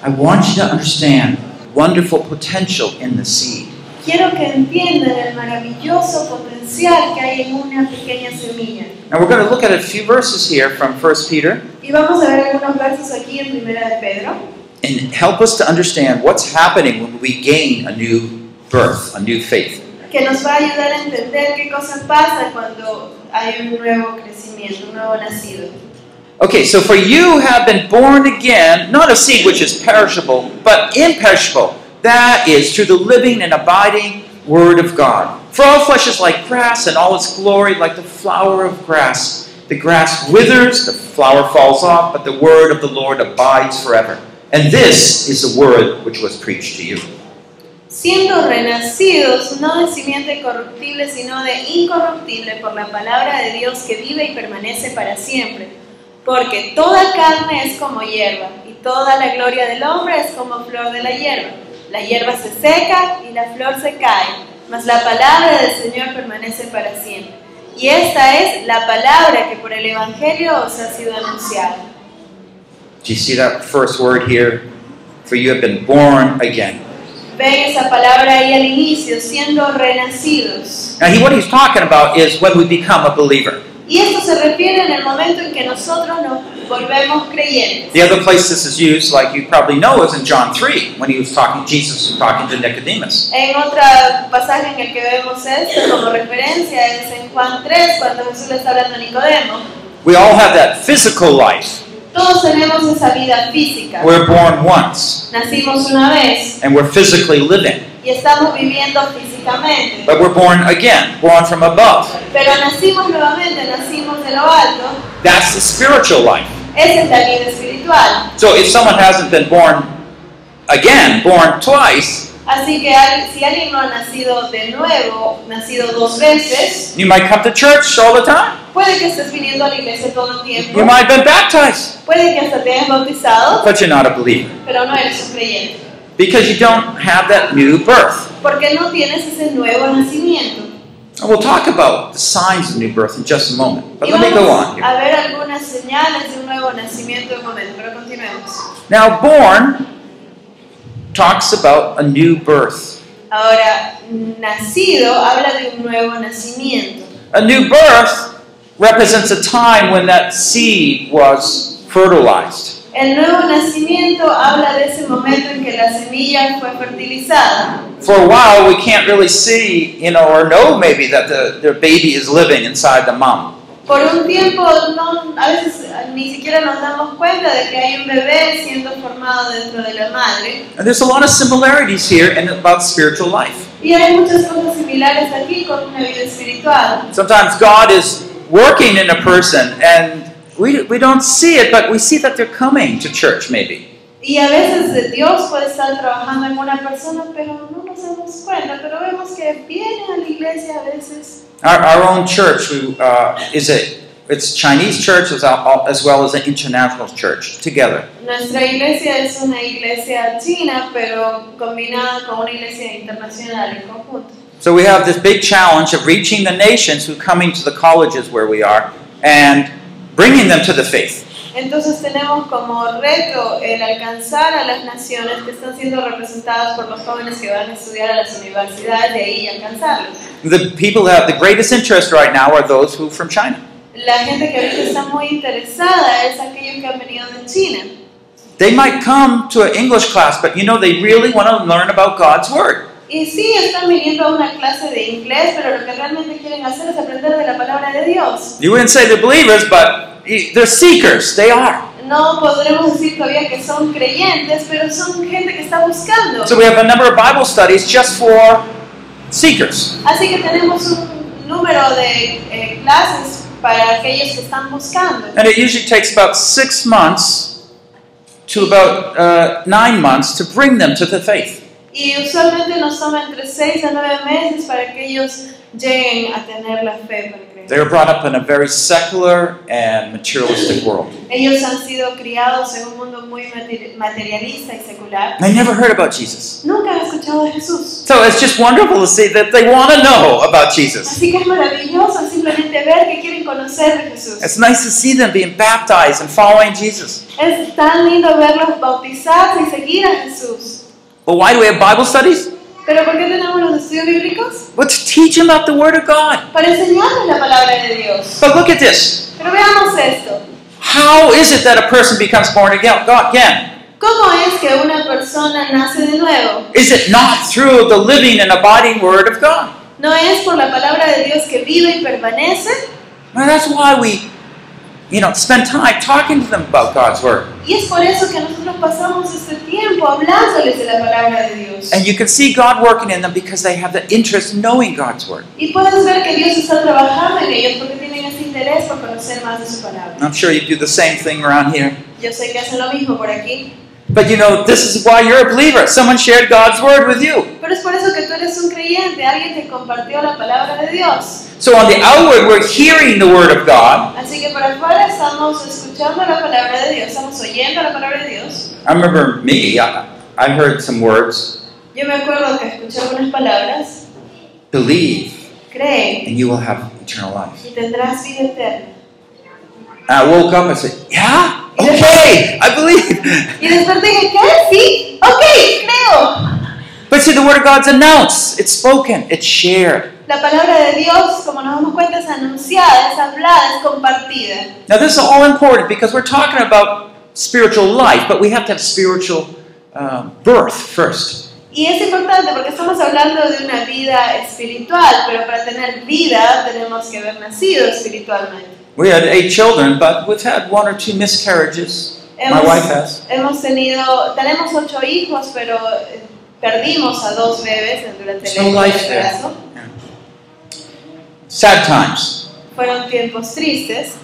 I want you to understand wonderful potential in the seed. Quiero que entiendan el maravilloso potencial que hay en una pequeña semilla. Now we're going to look at a few verses here from 1 Peter Y vamos a ver algunos versos aquí en Primera de Pedro and help us to understand what's happening when we gain a new birth, a new faith. que nos va a ayudar a entender qué cosa pasa cuando hay un nuevo crecimiento, un nuevo nacido. Okay, so for you have been born again, not a seed which is perishable, but imperishable. That is through the living and abiding Word of God. For all flesh is like grass, and all its glory like the flower of grass. The grass withers, the flower falls off, but the word of the Lord abides forever. And this is the word which was preached to you. Siendo renacidos, no de simiente corruptible, sino de incorruptible por la palabra de Dios que vive y permanece para siempre. Porque toda carne es como hierba, y toda la gloria del hombre es como flor de la hierba. La hierba se seca y la flor se cae, mas la palabra del Señor permanece para siempre. Y esta es la palabra que por el Evangelio os ha sido anunciada. Do you see that first word here? For you have been born again. Ven esa palabra ahí al inicio, siendo renacidos. Now, he, what he's talking about is when we become a believer. Y esto se refiere en el momento en que nosotros nos volvemos creyentes. The other place this is used, like you probably know, is in John 3, when he was talking, Jesus was talking to Nicodemus. En otro pasaje en el que vemos esto como referencia es en Juan 3, cuando Jesús le está hablando a Nicodemo. We all have that physical life. Todos tenemos esa vida física. We're born once, Nacimos una vez and we're physically living. y estamos viviendo físicamente. But we're born again, born from above. Pero nacimos nuevamente, nacimos de lo alto That's the spiritual life. Esa es la vida espiritual. So if someone hasn't been born again, born twice, Así que si alguien no ha nacido de nuevo, nacido dos veces, you might come to church all the time. puede que estés viniendo a la iglesia todo el tiempo, You might have been baptized, puede que hasta te hayas bautizado, but you're not a believer pero no eres un creyente, because you don't have that new birth. porque no tienes ese nuevo nacimiento. And we'll talk about the signs of new birth in just a moment. But let me go on here. a ver algunas señales de un nuevo nacimiento en un momento, pero continuemos. Now, born talks about a new birth. Ahora, nacido habla de un nuevo nacimiento. A new birth represents a time when that seed was fertilized. El nuevo nacimiento habla de ese momento en que la semilla fue fertilizada. For a while, we can't really see, you know, or know maybe that the, the baby is living inside the mom. Por un tiempo, no, a veces eh, ni siquiera nos damos cuenta de que hay un bebé siendo formado dentro de la madre. And there's a lot of similarities here in about spiritual life. Y hay muchas cosas similares aquí con una vida espiritual. Sometimes God is working in a person and we, we don't see it, but we see that they're coming to church maybe. Y a veces Dios puede estar trabajando en una persona, pero no nos damos cuenta. Pero vemos que viene a la iglesia a veces. Our, our own church we, uh, is a it's Chinese church as, well as an international church together. Nuestra iglesia es una iglesia china, pero combinada con una iglesia internacional en conjunto. So we have this big challenge of reaching the nations who coming to the colleges where we are and bringing them to the faith. Entonces tenemos como reto el alcanzar a las naciones que están siendo representadas por los jóvenes que van a estudiar a las universidades de ahí y alcanzarlos. The people that have the greatest interest right now are those who from China. La gente que ahorita está muy interesada es aquellos que han venido de China. They might come to an English class, but you know they really want to learn about God's word. Y sí, están viniendo a una clase de inglés, pero lo que realmente quieren hacer es aprender de la palabra de Dios. You wouldn't say they're believers, but they're seekers. They are. No podremos decir todavía que son creyentes, pero son gente que está buscando. So we have a number of Bible studies just for seekers. Así que tenemos un número de eh, clases para aquellos que están buscando. And it usually takes about six months to about uh, nine months to bring them to the faith. Y usualmente nos toma entre 6 a 9 meses para que ellos lleguen a tener la fe. They were brought up in a very secular and materialistic world. Ellos han sido criados en un mundo muy materialista y secular. They never heard about Jesus. Nunca han escuchado de Jesús. So it's just wonderful to see that they want to know about Jesus. Así que es maravilloso simplemente ver que quieren conocer de Jesús. It's nice to see them being baptized and following Jesus. Es tan lindo verlos bautizarse y seguir a Jesús. But why do we have Bible studies? ¿Pero por qué tenemos los estudios bíblicos? Well, to teach them about the Word of God. Para enseñarles la palabra de Dios. But look at this. Pero veamos esto. How is it that a person becomes born again? ¿Cómo es que una persona nace de nuevo? Is it not through the living and abiding Word of God? ¿No es por la palabra de Dios que vive y permanece? Well, that's why we, you know, spend time talking to them about God's Word. Y es por eso que nosotros pasamos este tiempo hablándoles de la palabra de Dios. And you can see God working in them because they have the interest in knowing God's Word. Y puedes ver que Dios está trabajando en ellos porque tienen ese interés por conocer más de su palabra. I'm sure you do the same thing around here. Yo sé que hacen lo mismo por aquí. But you know, this is why you're a believer. Someone shared God's Word with you. Pero es por eso que tú eres un creyente. Alguien te compartió la palabra de Dios. So on the outward, we're hearing the Word of God. Así que por afuera estamos escuchando la palabra de Dios. Estamos oyendo la palabra de Dios. I remember me, I, I heard some words Yo me acuerdo que escuché algunas palabras. believe, Cree and you will have eternal life. y tendrás vida eterna. I woke up and said, Yeah, okay, I believe. Y desperté y dije, ¿qué? Sí, ok, creo. But see, the Word of God's announced, it's spoken, it's shared. La palabra de Dios, como nos damos cuenta, es anunciada, es hablada, es compartida. Now, this is all important because we're talking about spiritual life, but we have to have spiritual um, birth first. Y es importante porque estamos hablando de una vida espiritual, pero para tener vida tenemos que haber nacido espiritualmente. We had eight children, but we've had one or two miscarriages. My Hemos, wife has. hemos tenido, tenemos ocho hijos, pero eh, perdimos a dos bebés durante There's el no life there. Sad times. Fueron tiempos tristes.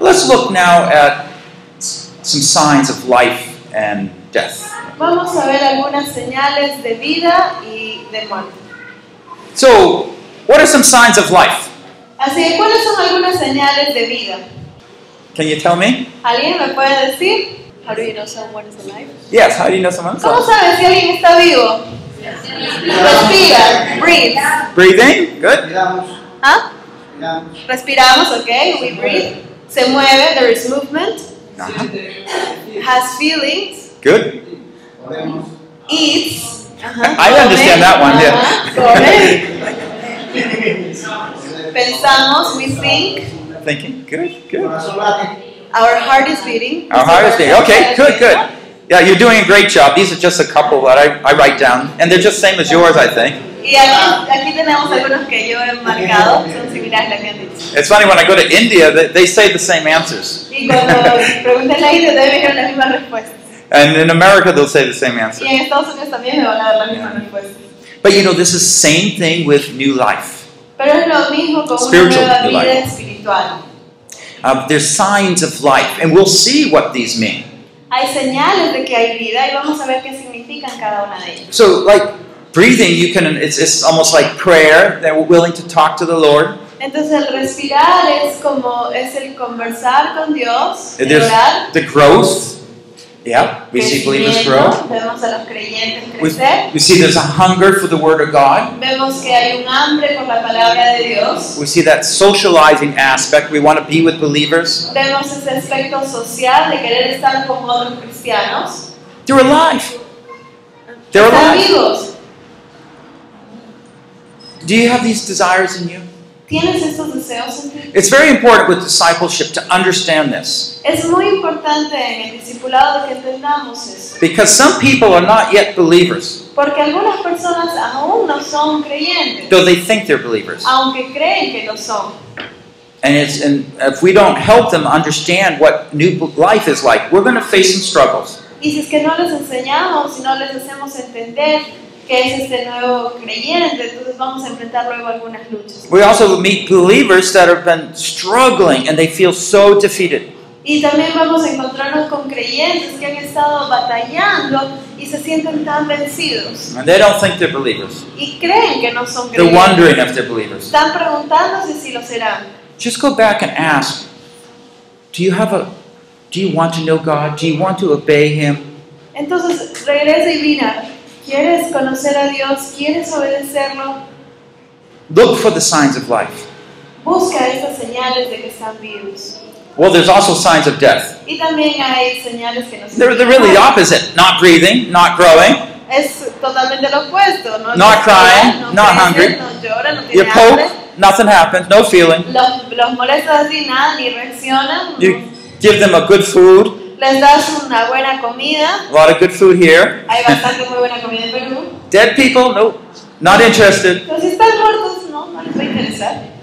Let's look now at some signs of life and death. Vamos a ver algunas señales de vida y de muerte. So, what are some signs of life? Así que, ¿cuáles son algunas señales de vida? Can you tell me? ¿Alguien me puede decir? How do you know someone is alive? Yes, how do you know someone's ¿Cómo alive? sabes si alguien está vivo? Respira, breathe. Breathing, good. Miramos, ¿Ah? miramos. Respiramos, ok, we breathe. Se mueve, there is movement. Uh-huh. Has feelings. Good. Eats. Ajá, I come, understand that one, yeah. Pensamos, we think. Thinking, good, good. Our heart is beating. Our heart is beating. Okay, good, good. Yeah, you're doing a great job. These are just a couple that I, I write down, and they're just same as yours, I think. Y aquí, aquí tenemos algunos que yo he marcado, son similares a las que han dicho. It's funny when I go to India, they, they say the same answers, Y cuando pregunté en la India, también me dijeron las mismas respuestas. and in America they'll say the same answer. en Estados Unidos también me van a dar las mismas respuestas. But you know, this is same thing with new life. Pero es lo mismo con una nueva vida life. espiritual. Um, there's signs of life, and we'll see what these mean. Hay señales de que hay vida y vamos a ver qué significan cada una de ellas. So, like breathing, you can. It's, it's almost like prayer. That we're willing to talk to the Lord. Entonces el respirar es como es el conversar con Dios, el There's orar, the growth. Yeah, we see believers grow. vemos a los creyentes We, crecer, we see there's a hunger for the Word of God. vemos que hay un hambre por la palabra de Dios, We see that socializing aspect. We want to be with believers. vemos ese aspecto social de querer estar con otros cristianos, They're alive. They're alive. vivos. Do you have these desires in you? ¿Tienes estos deseos en ti? It's very important with discipleship to understand this. Es muy importante en el discipulado que entendamos eso. Because some people are not yet believers, Porque algunas personas aún no son creyentes, though they think they're believers. aunque creen que lo son. And it's and if we don't help them understand what new life is like, we're going to face some struggles. Y si es que no les enseñamos, si no les hacemos entender que es este nuevo creyente, entonces vamos a enfrentar luego algunas luchas. We also meet believers that have been struggling and they feel so defeated. Y también vamos a encontrarnos con creyentes que han estado batallando y se sienten tan vencidos And they don't think they're believers. y creen que no son They're creyentes. wondering if they're believers. Están preguntándose si lo serán. Just go back and ask, do you have a do you want to know God? Do you want to obey him? Entonces regresa y mira, ¿quieres conocer a Dios? ¿Quieres obedecerlo? Look for the signs of life. Busca estas señales de que están vivos. Well, there's also signs of death. Y también hay señales que nos They're, they're really the opposite. Not breathing, not growing. Es totalmente lo opuesto, ¿no? Not crying, no not hungry. No llora, no You tiene poke, hambre. nothing happens, no feeling. Los, los molestas así, nada, ni reaccionan. You give them a good food, Les das una buena comida. a lot of good food here. Hay bastante muy buena comida en Perú. Dead people, nope, not interested. Si están muertos, no, no les va a interesar.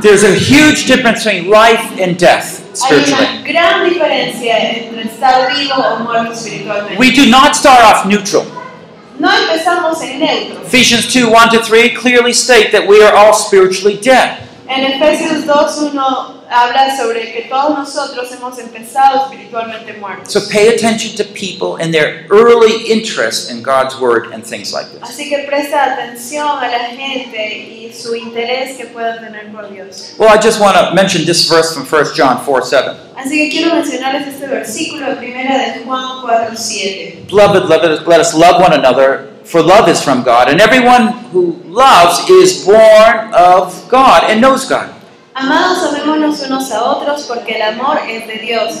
There's a huge difference between life and death spiritually. una gran diferencia entre estar vivo o muerto espiritualmente. We do not start off neutral. No empezamos en neutro. Ephesians 2 1 to 3 clearly state that we are all spiritually dead. En Efesios 2.1 habla sobre que todos nosotros hemos empezado espiritualmente muertos. So pay attention to people and their early interest in God's word and things like this. Así que presta atención a la gente y su interés que tener por Dios. Well, I just want to mention this verse from 1 John 4 7. Así que quiero mencionarles este versículo de primera de Juan 4.7. Beloved, let us love one another, for love is from God, and everyone who loves is born of God and knows God. Amados, amémonos unos a otros porque el amor es de Dios.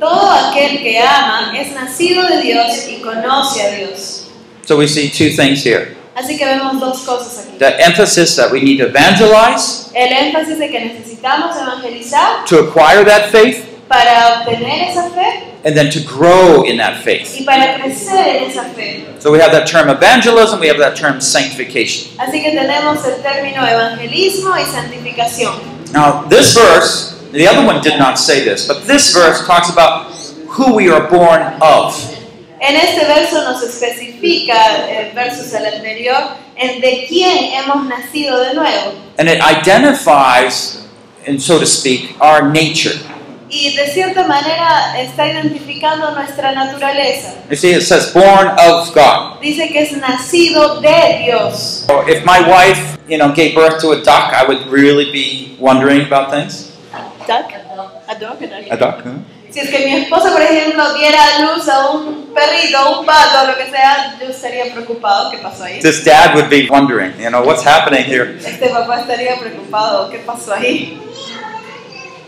Todo aquel que ama es nacido de Dios y conoce a Dios. So we see two things here. Así que vemos dos cosas aquí. The emphasis that we need to evangelize El énfasis de que necesitamos evangelizar to acquire that faith, para obtener esa fe and then to grow in that faith. y para crecer en esa fe. So we have that term evangelism, we have that term sanctification. Así que tenemos el término evangelismo y santificación. Now, this verse, the other one did not say this, but this verse talks about who we are born of. En este verso nos especifica, eh, versus el anterior, en de quién hemos nacido de nuevo. And it identifies and so to speak, our nature. Y de cierta manera está identificando nuestra naturaleza. You see, it says born of God. Dice que es nacido de Dios. So if my wife, you know, gave birth to a duck, I would really be wondering about things. Duck? A dog? A duck? huh? Si es que mi esposa, por ejemplo, diera a luz a un perrito, un pato, lo que sea, yo estaría preocupado. ¿Qué pasó ahí? This dad would be wondering, you know, what's happening here? Este papá estaría preocupado. ¿Qué pasó ahí?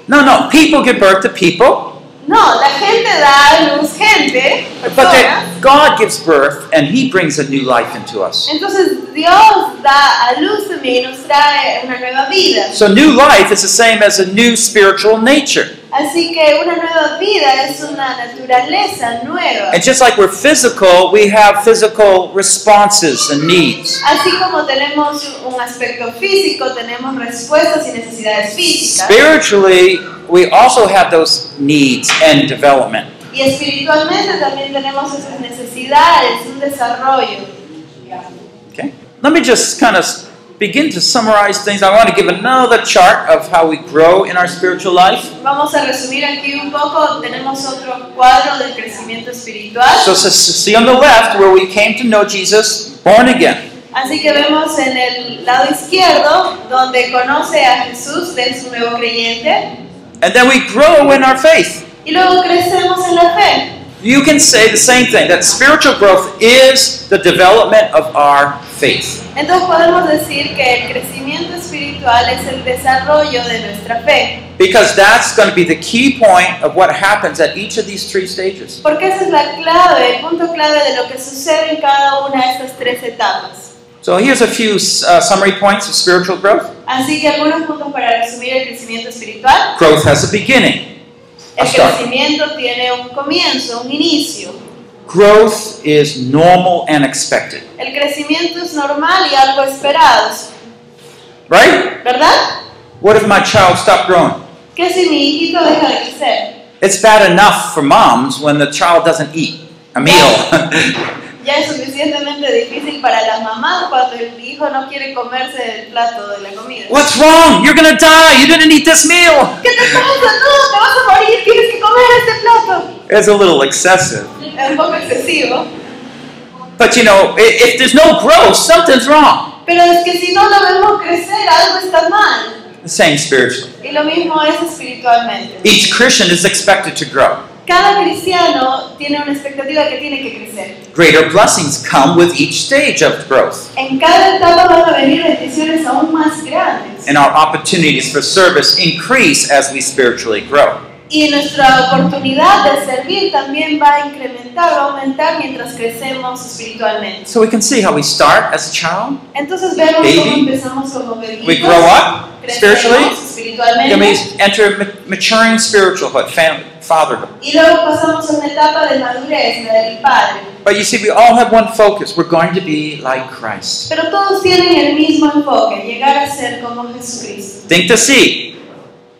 No, no, people give birth to people, No, la gente da a luz gente, but then God gives birth and He brings a new life into us. Entonces Dios da a luz y nos trae una nueva vida. So, new life is the same as a new spiritual nature. Así que una nueva vida es una naturaleza nueva. And just like we're physical, we have physical responses and needs. Así como tenemos un aspecto físico, tenemos respuestas y necesidades físicas. Spiritually, we also have those needs and development. Y espiritualmente también tenemos esas necesidades, un desarrollo. Okay? Let me just kind of begin to summarize things. I want to give another chart of how we grow in our spiritual life. Vamos a resumir aquí un poco. Tenemos otro cuadro del crecimiento espiritual. So, so- see on the left where we came to know Jesus, born again. Así que vemos en el lado izquierdo donde conoce a Jesús, de su nuevo creyente, And then we grow in our faith. y luego crecemos en la fe. You can say the same thing that spiritual growth is the development of our faith. Entonces podemos decir que el crecimiento espiritual es el desarrollo de nuestra fe, Because that's going to be the key point of what happens at each of these three stages. porque esa es la clave, el punto clave de lo que sucede en cada una de estas tres etapas. So here's a few uh, summary points of spiritual growth. Así que algunos puntos para resumir el crecimiento espiritual. Growth has a beginning. El crecimiento tiene un comienzo, un inicio. Growth is normal and expected. El crecimiento es normal y algo esperado, Right? ¿verdad? What if my child stopped growing? ¿Qué si mi hijito deja de crecer? It's bad enough for moms when the child doesn't eat a meal. Ya es suficientemente difícil para las mamás cuando el hijo no quiere comerse el plato de la comida. What's wrong? You're going to die. You didn't eat this meal. ¿Qué te pasa? No, te vas a morir, tienes que comer este plato. It's a little excessive. Es un poco excesivo. But you know, if there's no growth, something's wrong. Pero es que si no lo vemos crecer, algo está mal. The same spiritually. Y lo mismo es espiritualmente. Each Christian is expected to grow. Cada cristiano tiene una expectativa que tiene que crecer. Greater blessings come with each stage of growth. En cada etapa van a venir bendiciones aún más grandes. And our opportunities for service increase as we spiritually grow. Y nuestra oportunidad de servir también va a incrementar, va a aumentar mientras crecemos espiritualmente. So we can see how we start as a child, Entonces vemos Baby. cómo empezamos como bebitos, we grow up spiritually, crecemos then we espiritualmente enter ma- maturing spiritualhood, family, fatherhood. y luego pasamos a una etapa de madurez, la del Padre. But you see, we all have one focus. We're going to be like Christ. Pero todos tienen el mismo enfoque, llegar a ser como Jesucristo. Think the seed.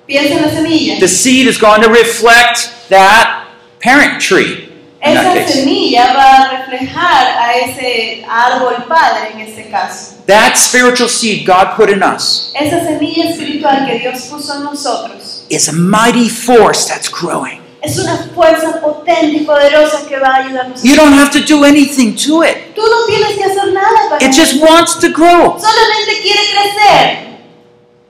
Piensa en la semilla. The seed is going to reflect that parent tree that Esa semilla va a reflejar a ese árbol padre en este caso. That spiritual seed God put in us Esa semilla espiritual que Dios puso en nosotros is a mighty force that's growing. es una fuerza potente y poderosa que va a ayudarnos. You don't have to do anything to it. Tú no tienes que hacer nada para It just wants to grow. solamente quiere crecer.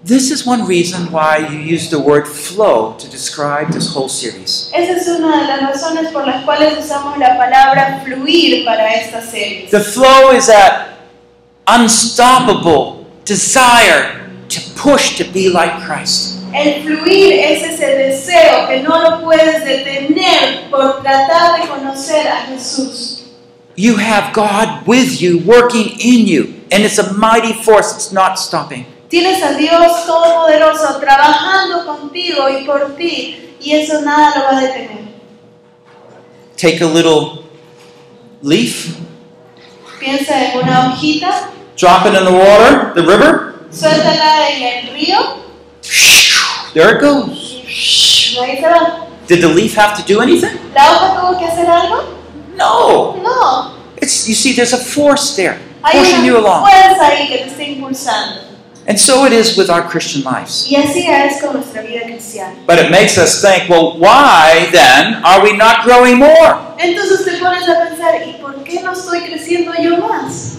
This is one reason why you use the word flow to describe this whole series. Esa es una de las razones por las cuales usamos la palabra fluir para esta serie. The flow is that unstoppable desire to push to be like Christ. El fluir es ese deseo que no lo puedes detener por tratar de conocer a Jesús. You have God with you, working in you, and it's a mighty force. It's not stopping. Tienes a Dios Todopoderoso trabajando contigo y por ti, y eso nada lo va a detener. Take a little leaf, Piensa en una hojita, drop it in the water, the river, suéltala en el río there it goes. y ahí se va. Did the leaf have to do anything? ¿La hoja tuvo que hacer algo? No. No. It's you see, there's a force there Hay pushing you along. fuerza ahí que te está impulsando. And so it is with our Christian lives. Y así es con nuestra vida cristiana. But it makes us think, well, why then are we not growing more? Entonces te pones a pensar, ¿y por qué no estoy creciendo yo más?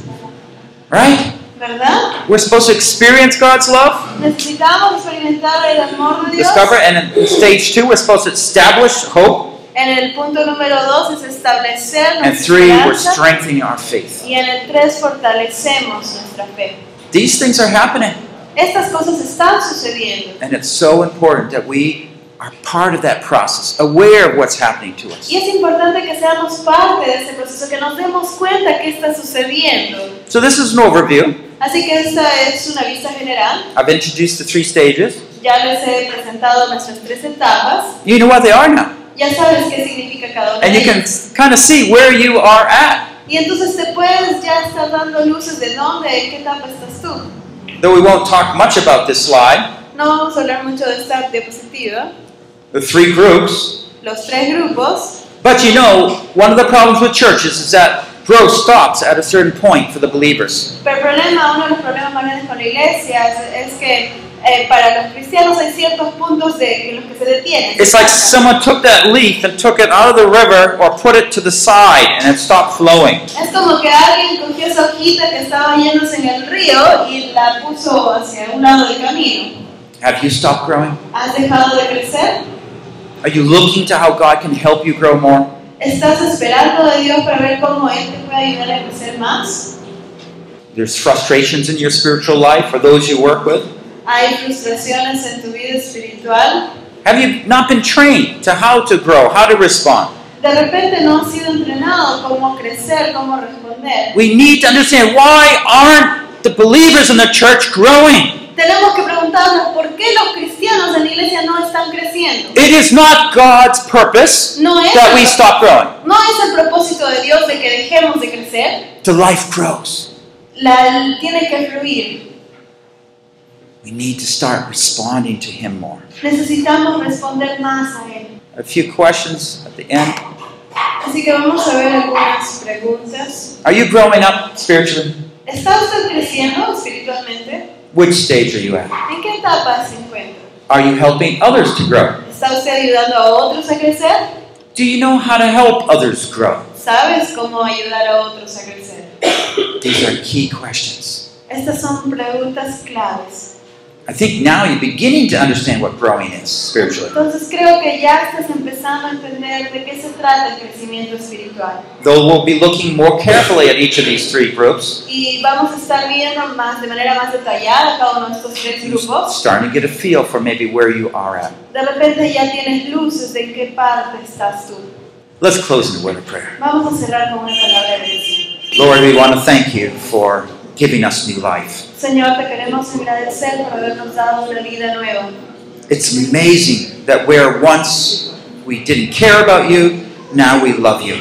Right? ¿Verdad? We're supposed to experience God's love, Necesitamos experimentar el amor de Dios. discover, and in stage two, we're supposed to establish hope, En el punto número dos es establecer and three, we're strengthening our faith. Y en el tres fortalecemos nuestra fe. These things are happening, Estas cosas están sucediendo. and it's so important that we are part of that process, aware of what's happening to us. Y es importante que seamos parte de ese proceso, que nos demos cuenta que está sucediendo. So this is an overview. Así que esta es una vista general. I've introduced the three stages. Ya les he presentado nuestras tres etapas. You know what they are now. Ya sabes qué significa cada una And you can kind of see where you are at. Y entonces te puedes ya estar dando luces de dónde, en qué etapa estás tú. Though we won't talk much about this slide, No vamos a hablar mucho de esta diapositiva. the three groups. Los tres grupos. But you know, one of the problems with churches is that growth stops at a certain point for the believers. Pero el problema, uno de los problemas más grandes con la iglesia es, es que eh, para los cristianos hay ciertos puntos de en los que se detienen. It's like someone took that leaf and took it out of the river or put it to the side and it stopped flowing. Es como que alguien cogió esa hojita que estaba yéndose en el río y la puso hacia un lado del camino. Have you stopped growing? ¿Has dejado de crecer? Are you looking to how God can help you grow more? ¿Estás esperando de Dios para ver cómo Él te puede ayudar a crecer más? There's frustrations in your spiritual life for those you work with. ¿Hay frustraciones en tu vida espiritual? Have you not been trained to how to grow, how to respond? De repente no has sido entrenado cómo crecer, cómo responder. We need to understand why aren't the believers in the church growing? Tenemos que preguntarnos por qué los cristianos en la iglesia no están creciendo. It is not God's purpose No es, that we stop growing. no es el propósito de Dios de que dejemos de crecer. The life grows. La, tiene que fluir. We need to start responding to Him more. Necesitamos responder más a Él. A few questions at the end. Así que vamos a ver algunas preguntas. Are you growing up spiritually? ¿Está usted creciendo espiritualmente? Which stage are you at? ¿En qué etapa se encuentra? Are you helping others to grow? ¿Está usted ayudando a otros a crecer? Do you know how to help others grow? ¿Sabes cómo ayudar a otros a crecer? These are key questions. Estas son preguntas claves. I think now you're beginning to understand what growing is spiritually. Entonces creo que ya estás empezando a entender de qué se trata el crecimiento espiritual. Though we'll be looking more carefully at each of these three groups, Y vamos a estar viendo más de manera más detallada cada uno de estos tres grupos. starting to get a feel for maybe where you are at. De repente ya tienes luces de qué parte estás tú. Let's close in a word of prayer. Vamos a cerrar con una palabra de bendición. Lord, we want to thank you for giving us new life. Señor, te queremos agradecer por habernos dado una vida nueva. It's amazing that where once we didn't care about you, now we love you.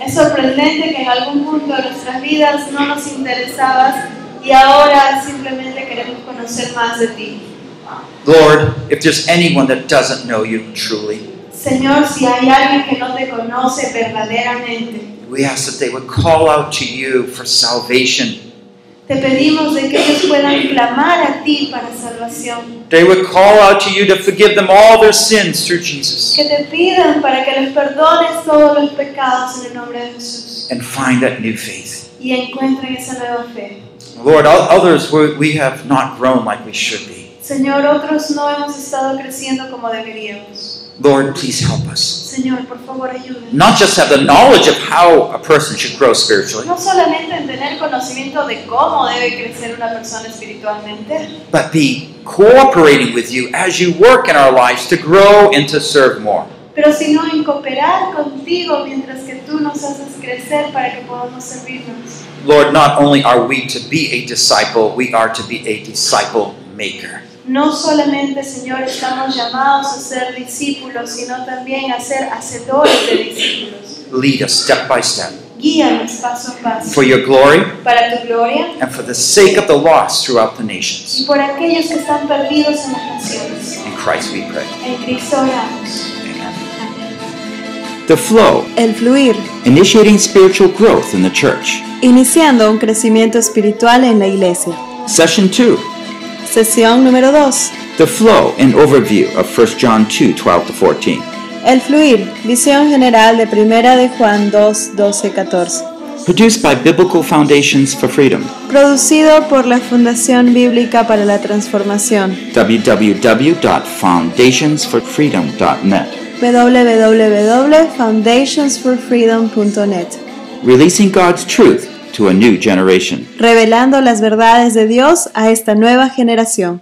Es sorprendente que en algún punto de nuestras vidas no nos interesabas y ahora simplemente queremos conocer más de ti. Lord, if there's anyone that doesn't know you truly, Señor, si hay alguien que no te conoce verdaderamente, we ask that they would call out to you for salvation. Te pedimos de que ellos puedan clamar a ti para salvación. They would call out to you to forgive them all their sins through Jesus Que te pidan para que les perdones todos los pecados en el nombre de Jesús and find that new faith. y encuentren esa nueva fe. Lord, others we we have not grown like we should be. Señor, otros no hemos estado creciendo como deberíamos. Lord, please help us. Señor, por favor. Not just have the knowledge of how a person should grow spiritually, No solamente en tener conocimiento de cómo debe crecer una persona espiritualmente, but be cooperating with you as you work in our lives to grow and to serve more. pero sino en cooperar contigo mientras que tú nos haces crecer para que podamos servirnos. Lord, not only are we to be a disciple, we are to be a disciple maker. No solamente, Señor, estamos llamados a ser discípulos, sino también a ser hacedores de discípulos. Lead us step by step Guíanos paso a paso for your glory para tu gloria and for the sake of the lost throughout the y nations. por aquellos que están perdidos en las naciones. In Christ we pray. En Cristo oramos. Amen. The flow, El fluir, initiating spiritual growth in the church. iniciando un crecimiento espiritual en la iglesia. Session 2, Sesión número 2. The Flow, an overview of 1 John 2 12 to 14. El fluir, visión general de Primera de Juan 2, 12, 14. Produced by Biblical Foundations for Freedom. Producido por la Fundación Bíblica para la Transformación. www.foundationsforfreedom.net. www.foundationsforfreedom.net. Releasing God's truth to a new generation. Revelando las verdades de Dios a esta nueva generación.